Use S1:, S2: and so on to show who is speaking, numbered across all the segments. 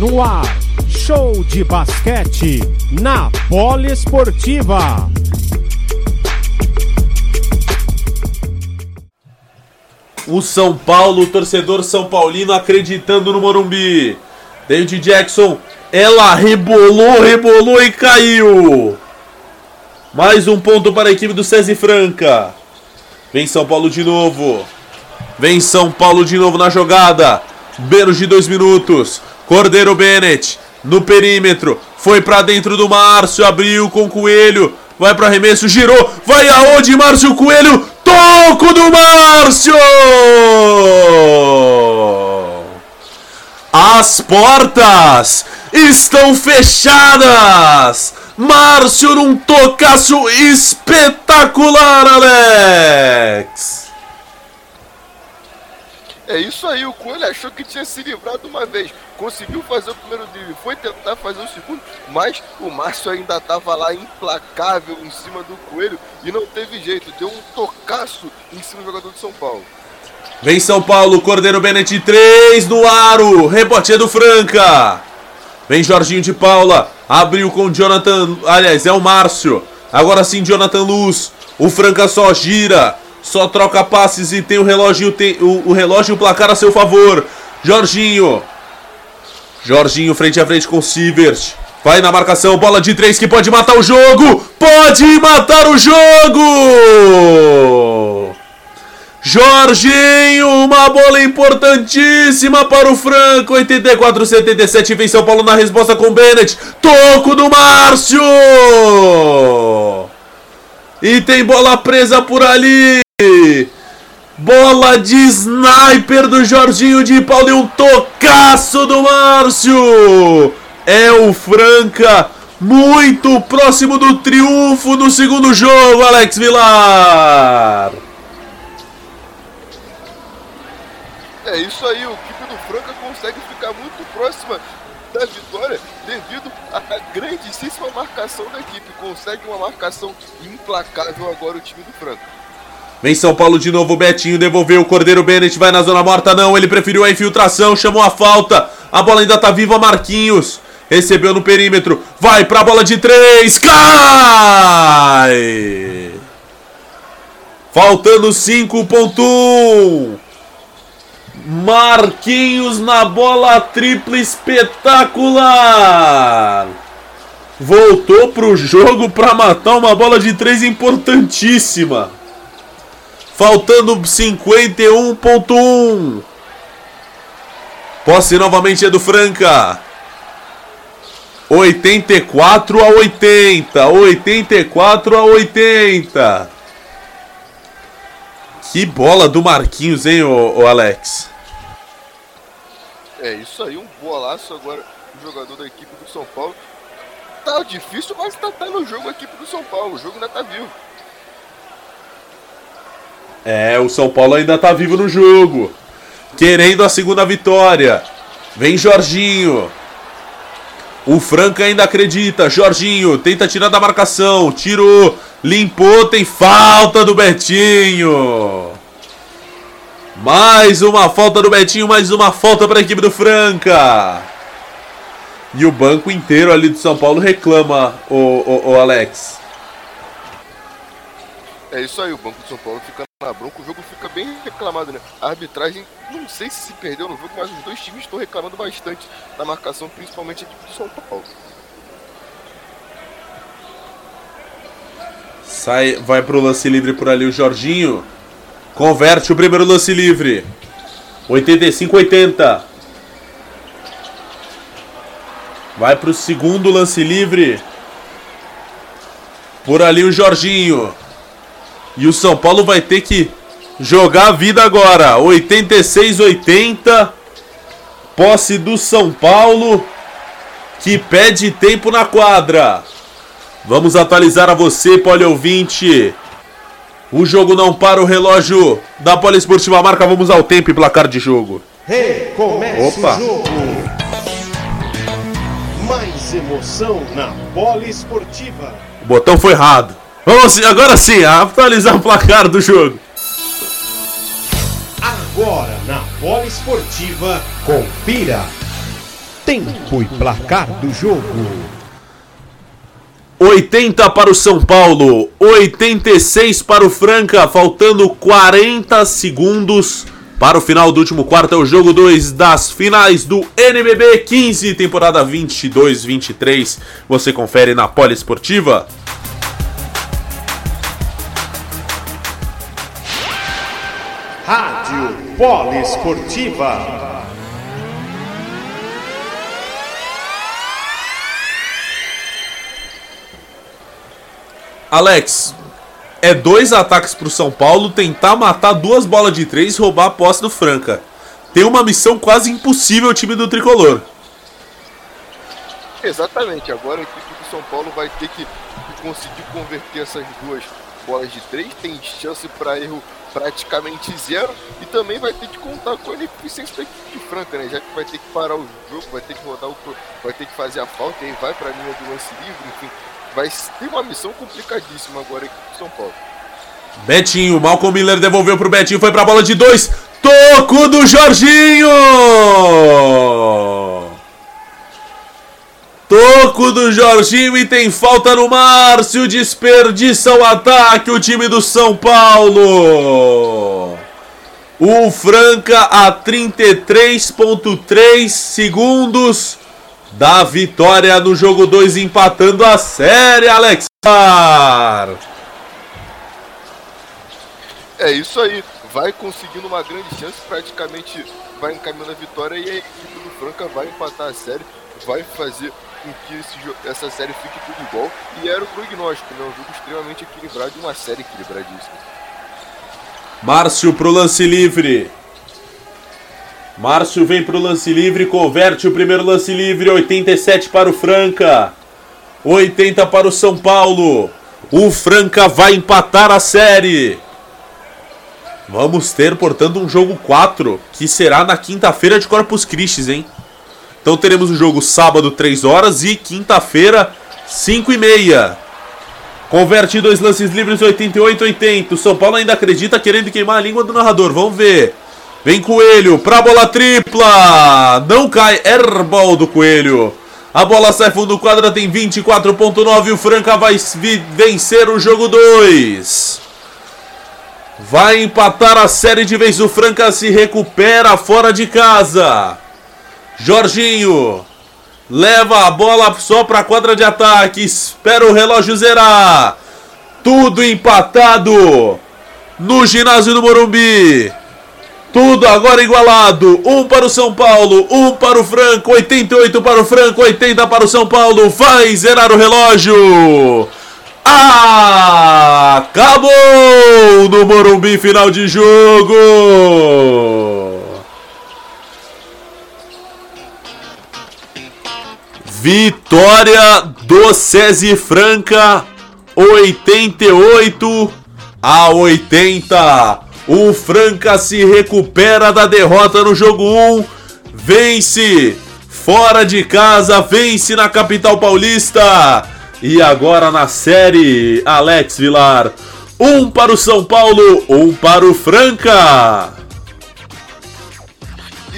S1: No ar, show de basquete na Poliesportiva.
S2: O São Paulo, o torcedor São Paulino acreditando no Morumbi. David Jackson, ela rebolou, rebolou e caiu. Mais um ponto para a equipe do César Franca. Vem São Paulo de novo. Vem São Paulo de novo na jogada. Menos de dois minutos. Cordeiro Bennett no perímetro. Foi para dentro do Márcio. Abriu com Coelho. Vai para arremesso. Girou. Vai aonde, Márcio Coelho? Toco do Márcio! As portas estão fechadas! Márcio num tocaço espetacular, Alex!
S3: É isso aí, o Coelho achou que tinha se livrado uma vez. Conseguiu fazer o primeiro drible, foi tentar fazer o segundo, mas o Márcio ainda estava lá implacável em cima do Coelho e não teve jeito. Deu um tocaço em cima do jogador de São Paulo.
S2: Vem São Paulo, Cordeiro Bennett 3 no aro, rebote é do Franca. Vem Jorginho de Paula, abriu com Jonathan, aliás, é o Márcio. Agora sim, Jonathan Luz. O Franca só gira, só troca passes e tem o relógio, tem o, o relógio e o placar a seu favor. Jorginho. Jorginho frente a frente com Sivert. Vai na marcação, bola de três que pode matar o jogo. Pode matar o jogo. Jorginho, uma bola importantíssima para o Franco. 84-77 vem São Paulo na resposta com Bennett. Toco do Márcio. E tem bola presa por ali. Bola de sniper do Jorginho de Paulo e um tocaço do Márcio. É o Franca muito próximo do triunfo no segundo jogo, Alex Vilar.
S3: É isso aí, o equipe do Franca consegue ficar muito próxima da vitória devido à grandíssima marcação da equipe. Consegue uma marcação implacável agora o time do Franca.
S2: Vem São Paulo de novo, Betinho devolveu, o Cordeiro Bennett vai na zona morta, não, ele preferiu a infiltração, chamou a falta, a bola ainda tá viva, Marquinhos, recebeu no perímetro, vai pra bola de três, cai! Faltando 5.1, Marquinhos na bola tripla espetacular! Voltou pro jogo para matar uma bola de três importantíssima. Faltando 51.1. Posse novamente é do Franca. 84 a 80. 84 a 80. Que bola do Marquinhos, hein, ô, ô Alex?
S3: É isso aí, um bolaço agora do jogador da equipe do São Paulo. Tá difícil, mas tá, tá no jogo a equipe do São Paulo. O jogo ainda tá vivo.
S2: É, o São Paulo ainda tá vivo no jogo. Querendo a segunda vitória. Vem Jorginho. O Franca ainda acredita. Jorginho tenta tirar da marcação. Tirou. Limpou. Tem falta do Betinho. Mais uma falta do Betinho. Mais uma falta para a equipe do Franca. E o banco inteiro ali do São Paulo reclama, o, o, o Alex.
S3: É isso aí, o Banco de São Paulo fica na bronca, o jogo fica bem reclamado, né? A arbitragem, não sei se se perdeu no jogo, mas os dois times estão reclamando bastante da marcação, principalmente do São Paulo.
S2: Sai, vai pro lance livre por ali o Jorginho. Converte o primeiro lance livre. 85-80. Vai pro segundo lance livre. Por ali o Jorginho. E o São Paulo vai ter que jogar a vida agora. 86-80. Posse do São Paulo. Que pede tempo na quadra. Vamos atualizar a você, poliouvinte. O jogo não para o relógio da Poliesportiva Marca. Vamos ao tempo e placar de jogo.
S1: Recomeça
S2: Opa.
S1: o jogo. Mais emoção na Poliesportiva.
S2: O botão foi errado. Vamos agora sim atualizar o placar do jogo.
S1: Agora na Poliesportiva, confira. Tempo e placar do jogo.
S2: 80 para o São Paulo, 86 para o Franca, faltando 40 segundos para o final do último quarto. É o jogo 2 das finais do NBB 15, temporada 22-23. Você confere na Poliesportiva.
S1: Rádio Poliesportiva.
S2: Alex, é dois ataques para o São Paulo tentar matar duas bolas de três e roubar a posse do Franca. Tem uma missão quase impossível o time do tricolor.
S3: Exatamente, agora a equipe do São Paulo vai ter que conseguir converter essas duas bolas de três, tem chance para erro praticamente zero e também vai ter que contar com a ineficiência da equipe de Franca, né? Já que vai ter que parar o jogo, vai ter que rodar o vai ter que fazer a falta e aí vai para a linha do lance livre, enfim, vai ter uma missão complicadíssima agora aqui pro São Paulo.
S2: Betinho, Malcolm Miller devolveu pro Betinho, foi pra bola de dois. Toco do Jorginho! Toco do Jorginho e tem falta no Márcio. Desperdiça o ataque o time do São Paulo. O Franca a 33,3 segundos da vitória no jogo 2, empatando a série, Alex.
S3: É isso aí, vai conseguindo uma grande chance, praticamente vai encaminhando a vitória e a equipe do Franca vai empatar a série, vai fazer com que esse, essa série fique tudo igual. E era o prognóstico, né? Um jogo extremamente equilibrado e uma série equilibradíssima.
S2: Márcio pro lance livre. Márcio vem para o lance livre, converte o primeiro lance livre, 87 para o Franca, 80 para o São Paulo. O Franca vai empatar a série. Vamos ter, portanto, um jogo 4, que será na quinta-feira de Corpus Christi, hein? Então teremos o jogo sábado, 3 horas, e quinta-feira, 5 e meia. Converte dois lances livres, 88-80. O São Paulo ainda acredita querendo queimar a língua do narrador. Vamos ver. Vem Coelho pra bola tripla. Não cai. Airball do Coelho. A bola sai fundo quadra, tem 24.9. O Franca vai vencer o jogo 2. Vai empatar a série de vez. O Franca se recupera fora de casa. Jorginho. Leva a bola só para a quadra de ataque. Espera o relógio zerar. Tudo empatado no ginásio do Morumbi. Tudo agora igualado. Um para o São Paulo, um para o Franco, 88 para o Franco, 80 para o São Paulo. Vai zerar o relógio. Acabou no Morumbi final de jogo. Vitória do Cesi Franca 88 a 80. O Franca se recupera da derrota no jogo 1, vence fora de casa, vence na capital paulista. E agora na série, Alex Vilar. Um para o São Paulo, um para o Franca.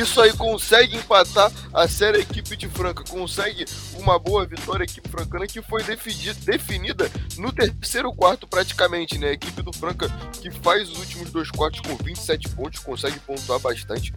S3: Isso aí consegue empatar a série equipe de Franca, consegue uma boa vitória equipe francana que foi definida no terceiro quarto praticamente, né? A equipe do Franca que faz os últimos dois quartos com 27 pontos, consegue pontuar bastante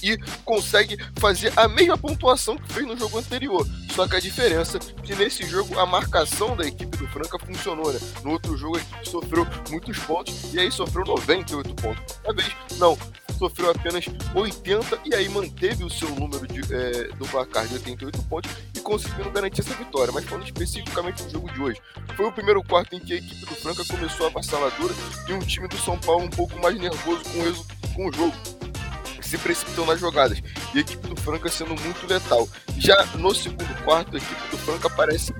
S3: e consegue fazer a mesma pontuação que fez no jogo anterior. Só que a diferença é que nesse jogo a marcação da equipe do Franca funcionou, né? No outro jogo a equipe sofreu muitos pontos e aí sofreu 98 pontos. Dessa vez, não, sofreu apenas 80 e aí manteve o seu número de, é, do placar de 88 pontos e conseguindo garantir essa vitória. Mas falando especificamente do jogo de hoje, foi o primeiro quarto em que a equipe do Franca começou a avassaladora e um time do São Paulo um pouco mais nervoso com o, com o jogo se precipitou nas jogadas. E a equipe do Franca sendo muito letal. Já no segundo quarto, a equipe do Franca parece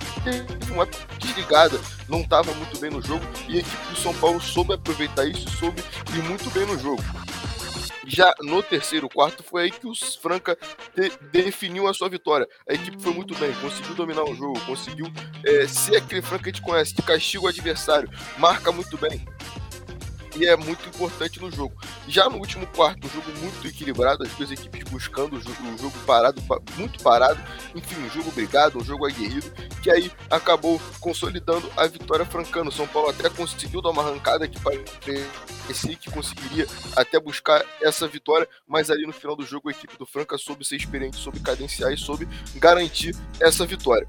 S3: uma desligada, não estava muito bem no jogo. E a equipe do São Paulo soube aproveitar isso, soube ir muito bem no jogo. Já no terceiro quarto foi aí que o Franca de, definiu a sua vitória. A equipe foi muito bem, conseguiu dominar o jogo, conseguiu é, ser aquele Franca que a gente conhece, que castiga o adversário, marca muito bem. E é muito importante no jogo. Já no último quarto, um jogo muito equilibrado, as duas equipes buscando o jogo, o jogo parado, muito parado, enfim, um jogo brigado, um jogo aguerrido, que aí acabou consolidando a vitória francana. O São Paulo até conseguiu dar uma arrancada que parecia que conseguiria até buscar essa vitória, mas ali no final do jogo a equipe do Franca soube ser experiente, soube cadenciar e soube garantir essa vitória.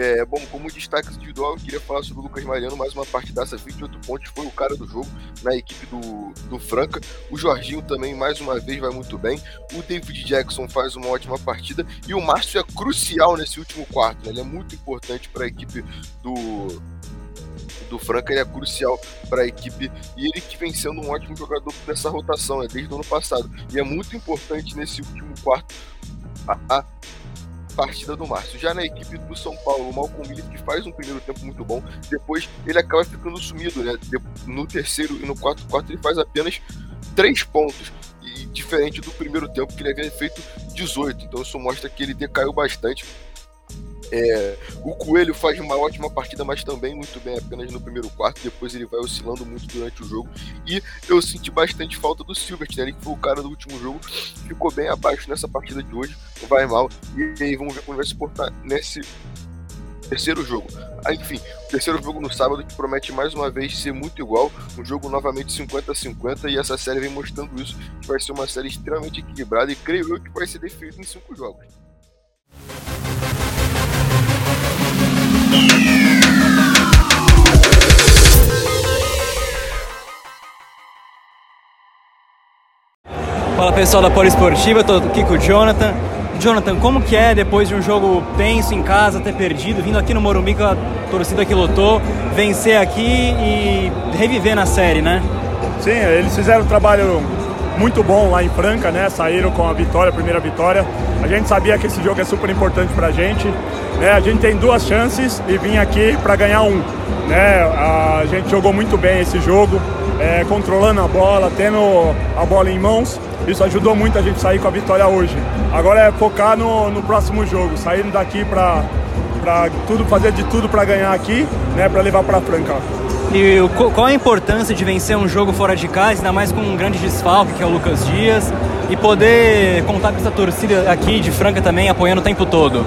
S3: É, bom, como destaque individual, eu queria falar sobre o Lucas Mariano, mais uma partidaça, 28 pontos, foi o cara do jogo na equipe do, do Franca. O Jorginho também, mais uma vez, vai muito bem. O David Jackson faz uma ótima partida. E o Márcio é crucial nesse último quarto, né? ele é muito importante para a equipe do, do Franca ele é crucial para a equipe e ele que vem sendo um ótimo jogador dessa rotação, né, desde o ano passado. E é muito importante nesse último quarto a, partida do Márcio. Já na equipe do São Paulo, o Malcolm Miller que faz um primeiro tempo muito bom, depois ele acaba ficando sumido, né? No terceiro e no quarto quarto ele faz apenas três pontos. E diferente do primeiro tempo que ele havia feito 18. Então isso mostra que ele decaiu bastante é, o Coelho faz uma ótima partida, mas também muito bem apenas no primeiro quarto. Depois ele vai oscilando muito durante o jogo. E eu senti bastante falta do Silvert, né? Ele que foi o cara do último jogo, ficou bem abaixo nessa partida de hoje, vai mal. E aí vamos ver como vai se portar nesse terceiro jogo. Ah, enfim, terceiro jogo no sábado que promete mais uma vez ser muito igual, um jogo novamente 50-50 e essa série vem mostrando isso, que vai ser uma série extremamente equilibrada e creio eu que vai ser definido em cinco jogos.
S4: Fala pessoal da Poliesportiva, tô aqui com o Jonathan. Jonathan, como que é depois de um jogo tenso em casa, até perdido, vindo aqui no Morumbi com a torcida que lutou, vencer aqui e reviver na série, né?
S5: Sim, eles fizeram um trabalho muito bom lá em Franca, né? Saíram com a vitória, a primeira vitória. A gente sabia que esse jogo é super importante pra gente. Né? A gente tem duas chances e vim aqui para ganhar um. Né? A gente jogou muito bem esse jogo, é, controlando a bola, tendo a bola em mãos. Isso ajudou muito a gente sair com a vitória hoje. Agora é focar no, no próximo jogo, saindo daqui para tudo fazer de tudo para ganhar aqui, né, para levar para Franca.
S4: E qual a importância de vencer um jogo fora de casa, ainda mais com um grande desfalque que é o Lucas Dias, e poder contar com essa torcida aqui de Franca também apoiando o tempo todo?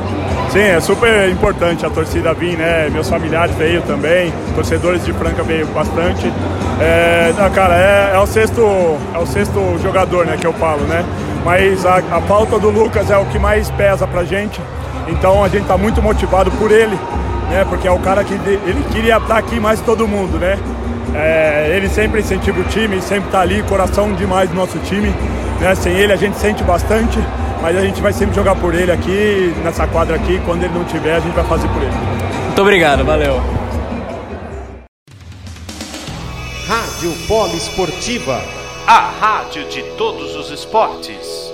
S5: Sim, é super importante a torcida vir, né? Meus familiares veio também, torcedores de Franca veio bastante. É, cara, é, é, o sexto, é o sexto jogador, né, que eu falo, né? Mas a, a falta do Lucas é o que mais pesa pra gente. Então a gente tá muito motivado por ele, né? Porque é o cara que ele queria estar aqui mais todo mundo, né? É, ele sempre incentiva o time, sempre tá ali, coração demais do nosso time. Né? Sem ele a gente sente bastante, mas a gente vai sempre jogar por ele aqui, nessa quadra aqui. Quando ele não tiver, a gente vai fazer por ele.
S4: Muito obrigado, valeu.
S1: Rádio Polo Esportiva.
S6: A rádio de todos os esportes.